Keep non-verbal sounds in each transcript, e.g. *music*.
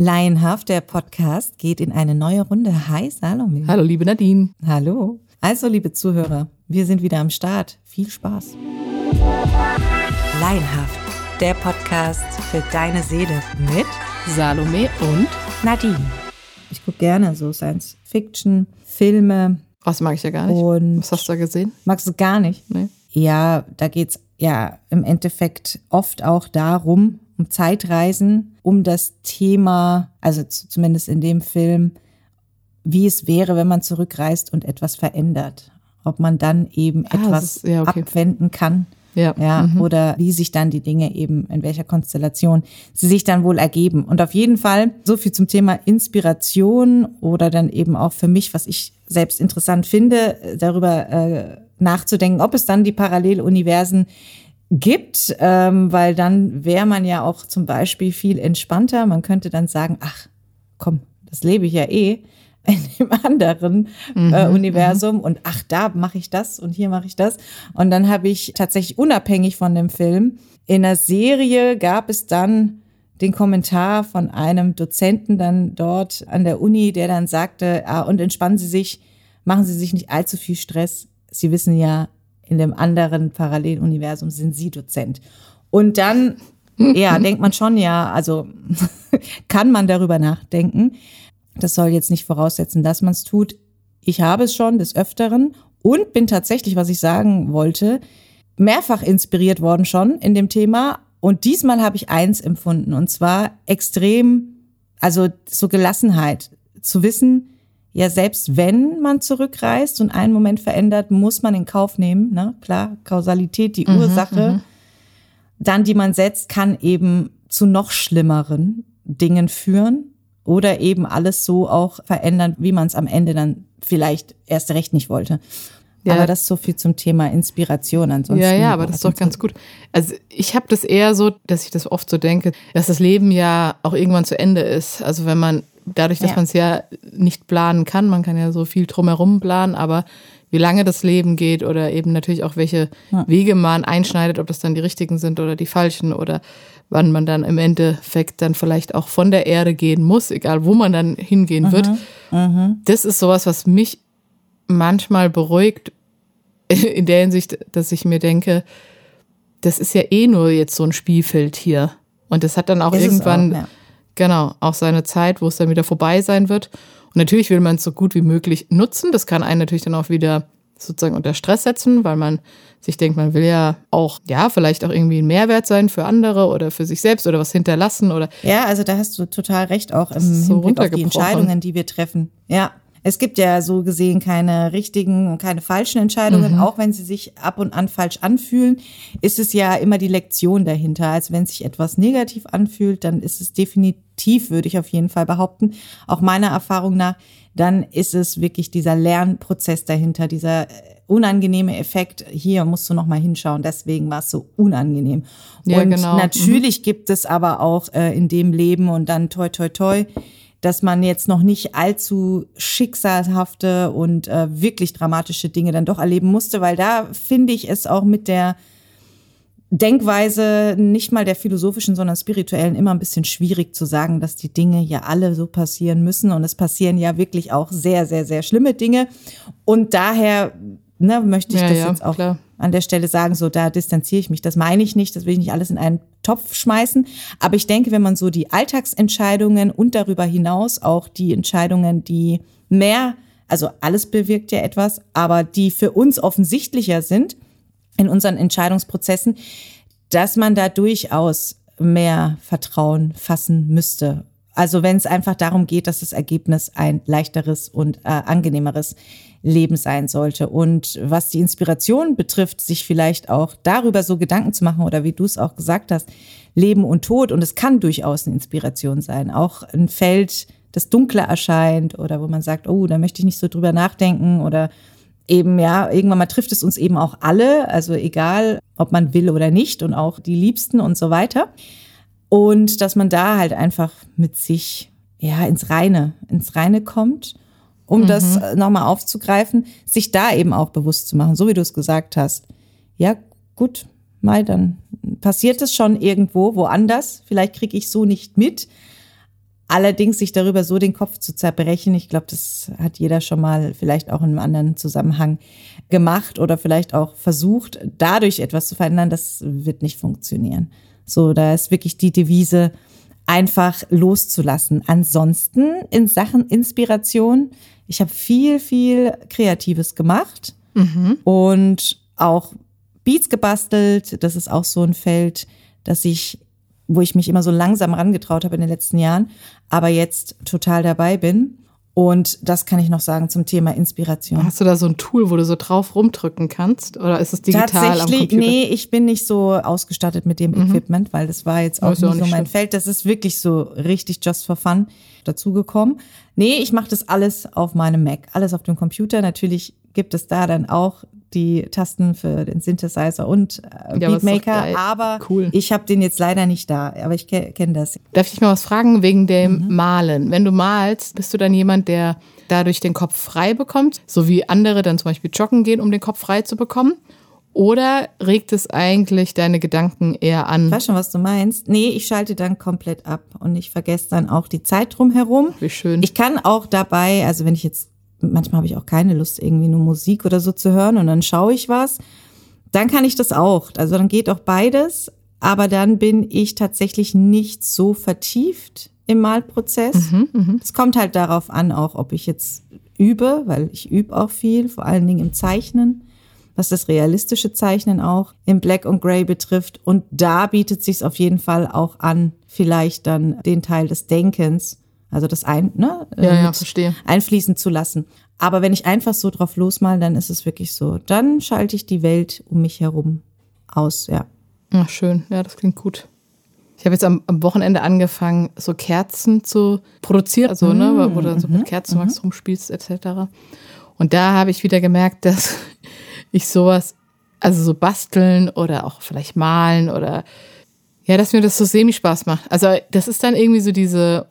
Laienhaft, der Podcast, geht in eine neue Runde. Hi Salome. Hallo, liebe Nadine. Hallo. Also, liebe Zuhörer, wir sind wieder am Start. Viel Spaß. Laienhaft, der Podcast für deine Seele mit Salome und Nadine. Ich gucke gerne so Science Fiction, Filme. Was mag ich ja gar nicht. Und Was hast du da gesehen? Magst du gar nicht? Nee. Ja, da geht's ja im Endeffekt oft auch darum, um Zeitreisen, um das Thema, also zumindest in dem Film, wie es wäre, wenn man zurückreist und etwas verändert. Ob man dann eben Ah, etwas ist- ja, okay. abwenden kann. Ja. Ja, Mhm. oder wie sich dann die Dinge eben, in welcher Konstellation sie sich dann wohl ergeben. Und auf jeden Fall so viel zum Thema Inspiration oder dann eben auch für mich, was ich selbst interessant finde, darüber äh, nachzudenken, ob es dann die Paralleluniversen gibt, ähm, weil dann wäre man ja auch zum Beispiel viel entspannter. Man könnte dann sagen, ach, komm, das lebe ich ja eh *laughs* in dem anderen äh, Universum und ach, da mache ich das und hier mache ich das. Und dann habe ich tatsächlich unabhängig von dem Film, in der Serie gab es dann den Kommentar von einem Dozenten dann dort an der Uni, der dann sagte, ah, und entspannen Sie sich, machen Sie sich nicht allzu viel Stress. Sie wissen ja, in dem anderen Paralleluniversum sind Sie Dozent. Und dann, ja, *laughs* denkt man schon, ja, also *laughs* kann man darüber nachdenken. Das soll jetzt nicht voraussetzen, dass man es tut. Ich habe es schon des Öfteren und bin tatsächlich, was ich sagen wollte, mehrfach inspiriert worden schon in dem Thema. Und diesmal habe ich eins empfunden, und zwar extrem, also so Gelassenheit, zu wissen, ja, selbst wenn man zurückreist und einen Moment verändert, muss man in Kauf nehmen, ne? Klar, Kausalität, die Ursache, dann die man setzt, kann eben zu noch schlimmeren Dingen führen oder eben alles so auch verändern, wie man es am Ende dann vielleicht erst recht nicht wollte. Ja. Aber das ist so viel zum Thema Inspiration. Ansonsten Ja, ja, aber das ist doch ganz gut. Also ich habe das eher so, dass ich das oft so denke, dass das Leben ja auch irgendwann zu Ende ist. Also wenn man, dadurch, dass Ja. man es ja nicht planen kann, man kann ja so viel drumherum planen, aber wie lange das Leben geht oder eben natürlich auch welche Wege man einschneidet, ob das dann die richtigen sind oder die falschen oder wann man dann im Endeffekt dann vielleicht auch von der Erde gehen muss, egal wo man dann hingehen wird. Das ist sowas, was mich manchmal beruhigt, *laughs* in der Hinsicht, dass ich mir denke, das ist ja eh nur jetzt so ein Spielfeld hier. Und das hat dann auch Ist irgendwann, auch, ja. Genau, auch seine Zeit, wo es dann wieder vorbei sein wird. Und natürlich will man es so gut wie möglich nutzen. Das kann einen natürlich dann auch wieder sozusagen unter Stress setzen, weil man sich denkt, man will ja auch, ja, vielleicht auch irgendwie ein Mehrwert sein für andere oder für sich selbst oder was hinterlassen oder Ja, also da hast du total recht, auch im so Hinblick auf die. Entscheidungen, die wir treffen. Ja. Es gibt ja so gesehen keine richtigen und keine falschen Entscheidungen, Mhm. auch wenn sie sich ab und an falsch anfühlen, ist es ja immer die Lektion dahinter. Also wenn sich etwas negativ anfühlt, dann ist es definitiv, würde ich auf jeden Fall behaupten, auch meiner Erfahrung nach, dann ist es wirklich dieser Lernprozess dahinter, dieser äh, unangenehme Effekt. Hier musst du noch mal hinschauen. Deswegen war es so unangenehm. Ja, und genau. Mhm. natürlich gibt es aber auch äh, in dem Leben und dann toi toi toi, dass man jetzt noch nicht allzu schicksalhafte und äh, wirklich dramatische Dinge dann doch erleben musste, weil da finde ich es auch mit der Denkweise nicht mal der philosophischen, sondern spirituellen immer ein bisschen schwierig zu sagen, dass die Dinge ja alle so passieren müssen. Und es passieren ja wirklich auch sehr, sehr, sehr schlimme Dinge. Und daher ne, möchte ich Ja, das ja, jetzt auch klar. an der Stelle sagen, so da distanziere ich mich. Das meine ich nicht, das will ich nicht alles in einen Topf schmeißen. Aber ich denke, wenn man so die Alltagsentscheidungen und darüber hinaus auch die Entscheidungen, die mehr, also alles bewirkt ja etwas, aber die für uns offensichtlicher sind in unseren Entscheidungsprozessen, dass man da durchaus mehr Vertrauen fassen müsste. Also wenn es einfach darum geht, dass das Ergebnis ein leichteres und äh, angenehmeres Leben sein sollte. Und was die Inspiration betrifft, sich vielleicht auch darüber so Gedanken zu machen oder wie du es auch gesagt hast, Leben und Tod. Und es kann durchaus eine Inspiration sein. Auch ein Feld, das dunkler erscheint oder wo man sagt, oh, da möchte ich nicht so drüber nachdenken oder eben, ja, irgendwann mal trifft es uns eben auch alle, also egal, ob man will oder nicht und auch die Liebsten und so weiter. Und dass man da halt einfach mit sich, ja, ins Reine, ins Reine kommt, um das nochmal aufzugreifen, sich da eben auch bewusst zu machen, so wie du es gesagt hast. Ja, gut, mal, dann passiert es schon irgendwo, woanders. Vielleicht kriege ich so nicht mit. Allerdings sich darüber so den Kopf zu zerbrechen, ich glaube, das hat jeder schon mal vielleicht auch in einem anderen Zusammenhang gemacht oder vielleicht auch versucht, dadurch etwas zu verändern, das wird nicht funktionieren. So, da ist wirklich die Devise, einfach loszulassen. Ansonsten in Sachen Inspiration, ich habe viel, viel Kreatives gemacht mhm. und auch Beats gebastelt. Das ist auch so ein Feld, das ich wo ich mich immer so langsam rangetraut habe in den letzten Jahren, aber jetzt total dabei bin. Und das kann ich noch sagen zum Thema Inspiration. Hast du da so ein Tool, wo du so drauf rumdrücken kannst? Oder ist es digital Tatsächlich, am Computer? Nee, ich bin nicht so ausgestattet mit dem mhm. Equipment, weil das war jetzt auch nicht, auch nicht so mein schlimm. Feld. Das ist wirklich so richtig just for fun dazugekommen. Nee, ich mache das alles auf meinem Mac, alles auf dem Computer. Natürlich gibt es da dann auch die Tasten für den Synthesizer und äh, ja, Beatmaker, aber cool. ich habe den jetzt leider nicht da, aber ich ke kenne das. Darf ich mal was fragen wegen dem mhm. Malen? Wenn du malst, bist du dann jemand, der dadurch den Kopf frei bekommt, so wie andere dann zum Beispiel joggen gehen, um den Kopf frei zu bekommen? Oder regt es eigentlich deine Gedanken eher an? Ich weiß schon, was du meinst. Nee, ich schalte dann komplett ab und ich vergesse dann auch die Zeit drumherum. Wie schön. Ich kann auch dabei, also wenn ich jetzt manchmal habe ich auch keine Lust, irgendwie nur Musik oder so zu hören und dann schaue ich was. Dann kann ich das auch. Also dann geht auch beides. Aber dann bin ich tatsächlich nicht so vertieft im Malprozess. Mhm, mhm. Es mhm, kommt halt darauf an, auch ob ich jetzt übe, weil ich übe auch viel, vor allen Dingen im Zeichnen, was das realistische Zeichnen auch im Black und Gray betrifft. Und da bietet sich auf jeden Fall auch an, vielleicht dann den Teil des Denkens also das ein, ne, ja, ja, verstehe. einfließen zu lassen. Aber wenn ich einfach so drauf losmal, dann ist es wirklich so. Dann schalte ich die Welt um mich herum aus, ja. Ach, schön. Ja, das klingt gut. Ich habe jetzt am, am, Wochenende angefangen, so Kerzen zu produzieren, also, ne, mm, wo du dann so mit mhm, Kerzenwachs mm rumspielst, etc. Und da habe ich wieder gemerkt, *laughs* dass ich sowas, also so basteln oder auch vielleicht malen oder ja, dass mir das so semi-Spaß macht. Also das ist dann irgendwie so diese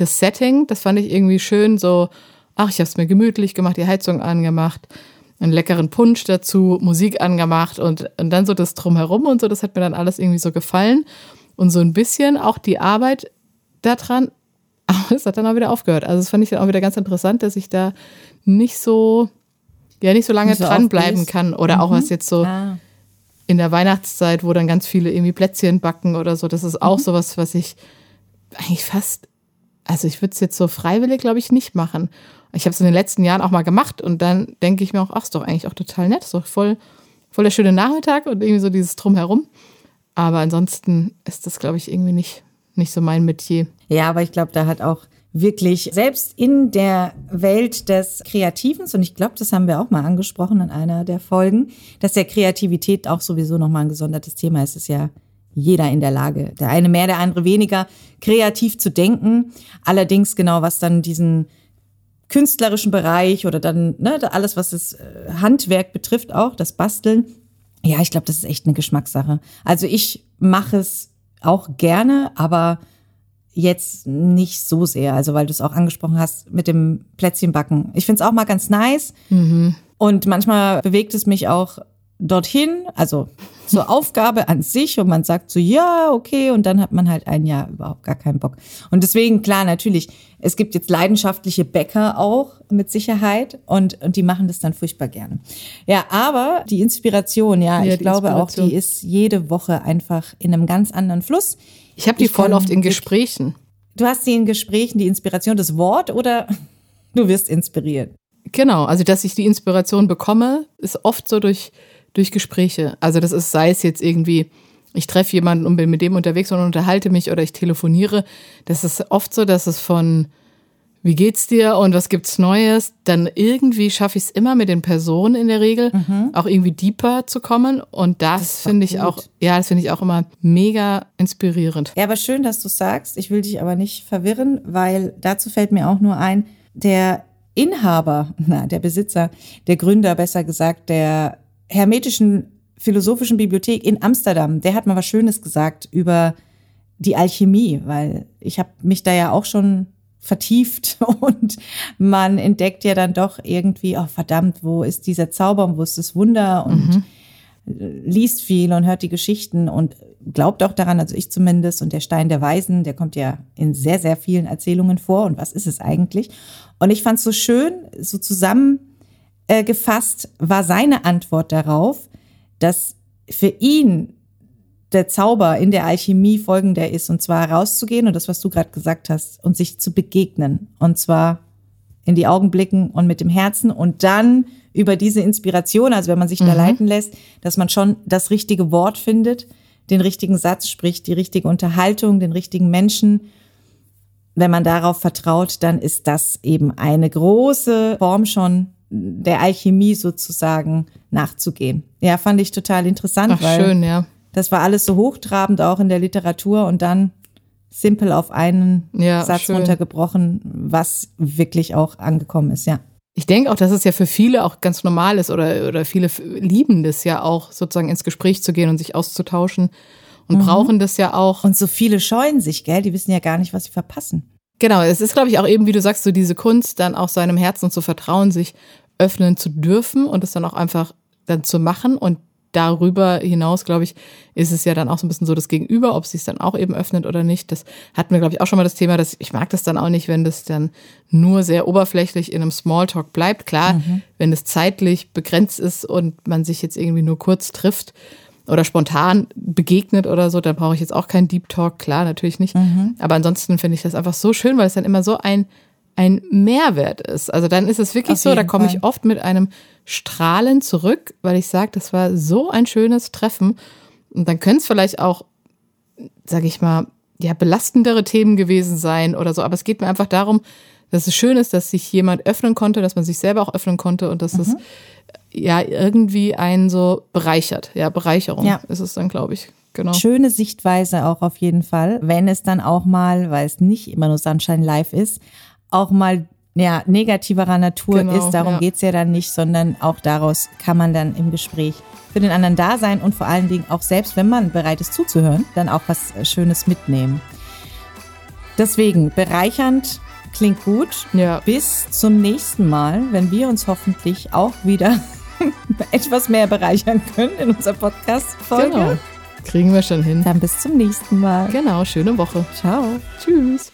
das Setting, das fand ich irgendwie schön, so, ach, ich habe es mir gemütlich gemacht, die Heizung angemacht, einen leckeren Punsch dazu, Musik angemacht und, und dann so das Drumherum und so, das hat mir dann alles irgendwie so gefallen. Und so ein bisschen auch die Arbeit daran, *laughs* aber es hat dann auch wieder aufgehört. Also das fand ich dann auch wieder ganz interessant, dass ich da nicht so, ja, nicht so lange nicht so dranbleiben kann. Oder mhm. auch was jetzt so ah. in der Weihnachtszeit, wo dann ganz viele irgendwie Plätzchen backen oder so. Das ist auch mhm. sowas, was ich eigentlich fast also ich würde es jetzt so freiwillig, glaube ich, nicht machen. Ich habe es in den letzten Jahren auch mal gemacht und dann denke ich mir auch, ach, ist doch eigentlich auch total nett, ist doch voll, voll der schöne Nachmittag und irgendwie so dieses Drumherum. Aber ansonsten ist das, glaube ich, irgendwie nicht, nicht so mein Metier. Ja, aber ich glaube, da hat auch wirklich selbst in der Welt des Kreativens, und ich glaube, das haben wir auch mal angesprochen in einer der Folgen, dass der Kreativität auch sowieso nochmal ein gesondertes Thema ist, ist ja jeder in der Lage. Der eine mehr, der andere weniger, kreativ zu denken. Allerdings genau, was dann diesen künstlerischen Bereich oder dann ne, alles, was das äh, Handwerk betrifft, auch das Basteln. Ja, ich glaube, das ist echt eine Geschmackssache. Also ich mache es auch gerne, aber jetzt nicht so sehr. Also weil du es auch angesprochen hast mit dem Plätzchenbacken. Ich finde es auch mal ganz nice. Mhm. Und manchmal bewegt es mich auch dorthin, also zur Aufgabe an sich und man sagt so, ja, okay, und dann hat man halt ein Jahr überhaupt gar keinen Bock. Und deswegen, klar, natürlich, es gibt jetzt leidenschaftliche Bäcker auch mit Sicherheit und, und die machen das dann furchtbar gerne. Ja, aber die Inspiration, ja, ja ich glaube auch, die ist jede Woche einfach in einem ganz anderen Fluss. Ich habe die ich voll oft in Gesprächen. Du hast sie in Gesprächen, die Inspiration, das Wort oder *laughs* du wirst inspiriert? Genau, also dass ich die Inspiration bekomme, ist oft so durch durch Gespräche. Also das ist, sei es jetzt irgendwie, ich treffe jemanden und bin mit dem unterwegs und unterhalte mich oder ich telefoniere. Das ist oft so, dass es von wie geht's dir und was gibt's Neues, dann irgendwie schaffe ich es immer mit den Personen in der Regel mhm. auch irgendwie deeper zu kommen und das, das finde ich auch, ja, das finde ich auch immer mega inspirierend. Ja, aber schön, dass du sagst. Ich will dich aber nicht verwirren, weil dazu fällt mir auch nur ein, der Inhaber, *laughs* na, der Besitzer, der Gründer, besser gesagt, der hermetischen philosophischen Bibliothek in Amsterdam, der hat mal was Schönes gesagt über die Alchemie, weil ich habe mich da ja auch schon vertieft *laughs* und man entdeckt ja dann doch irgendwie, oh verdammt, wo ist dieser Zauber und wo ist das Wunder und mhm. liest viel und hört die Geschichten und glaubt auch daran, also ich zumindest. Und der Stein der Weisen, der kommt ja in sehr, sehr vielen Erzählungen vor. Und was ist es eigentlich? Und ich fand es so schön, so zusammengefasst war seine Antwort darauf, dass für ihn der Zauber in der Alchemie folgender ist, und zwar rauszugehen und das, was du gerade gesagt hast, und sich zu begegnen. Und zwar in die Augen blicken und mit dem Herzen und dann über diese Inspiration, also wenn man sich mhm. da leiten lässt, dass man schon das richtige Wort findet, den richtigen Satz spricht, die richtige Unterhaltung, den richtigen Menschen. Wenn man darauf vertraut, dann ist das eben eine große Form schon der Alchemie sozusagen nachzugehen. Ja, fand ich total interessant. Ach, weil schön, ja. Das war alles so hochtrabend auch in der Literatur und dann simpel auf einen ja, Satz schön. runtergebrochen, was wirklich auch angekommen ist, ja. Ich denke auch, dass es ja für viele auch ganz normal ist oder, oder viele lieben das ja auch, sozusagen ins Gespräch zu gehen und sich auszutauschen und mhm. brauchen das ja auch. Und so viele scheuen sich, gell? Die wissen ja gar nicht, was sie verpassen. Genau, es ist, glaube ich, auch eben, wie du sagst, so diese Kunst, dann auch seinem Herzen zu vertrauen, sich öffnen zu dürfen und es dann auch einfach dann zu machen und darüber hinaus, glaube ich, ist es ja dann auch so ein bisschen so das Gegenüber, ob sie es dann auch eben öffnet oder nicht. Das hatten wir, glaube ich, auch schon mal das Thema, dass ich mag das dann auch nicht, wenn das dann nur sehr oberflächlich in einem Smalltalk bleibt. Klar, mhm. wenn es zeitlich begrenzt ist und man sich jetzt irgendwie nur kurz trifft oder spontan begegnet oder so, dann brauche ich jetzt auch keinen Deep Talk. Klar, natürlich nicht. Mhm. Aber ansonsten finde ich das einfach so schön, weil es dann immer so ein ein Mehrwert ist. Also dann ist es wirklich Auf so, da komme ich oft mit einem Strahlen zurück, weil ich sage, das war so ein schönes Treffen. Und dann können es vielleicht auch, sage ich mal, ja, belastendere Themen gewesen sein oder so. Aber es geht mir einfach darum, dass es schön ist, dass sich jemand öffnen konnte, dass man sich selber auch öffnen konnte und dass mhm. es ja irgendwie einen so bereichert. Ja, Bereicherung ja. ist es dann, glaube ich. Genau. Schöne Sichtweise auch auf jeden Fall, wenn es dann auch mal, weil es nicht immer nur Sunshine Live ist, auch mal ja, negativerer Natur genau, ist. Darum ja. geht's ja dann nicht, sondern auch daraus kann man dann im Gespräch für den anderen da sein und vor allen Dingen auch selbst, wenn man bereit ist zuzuhören, dann auch was äh, Schönes mitnehmen. Deswegen bereichernd klingt gut. Ja. Bis zum nächsten Mal, wenn wir uns hoffentlich auch wieder *laughs* etwas mehr bereichern können in unserer Podcast-Folge. Genau. Kriegen wir schon hin. Dann bis zum nächsten Mal. Genau, schöne Woche. Ciao. Tschüss.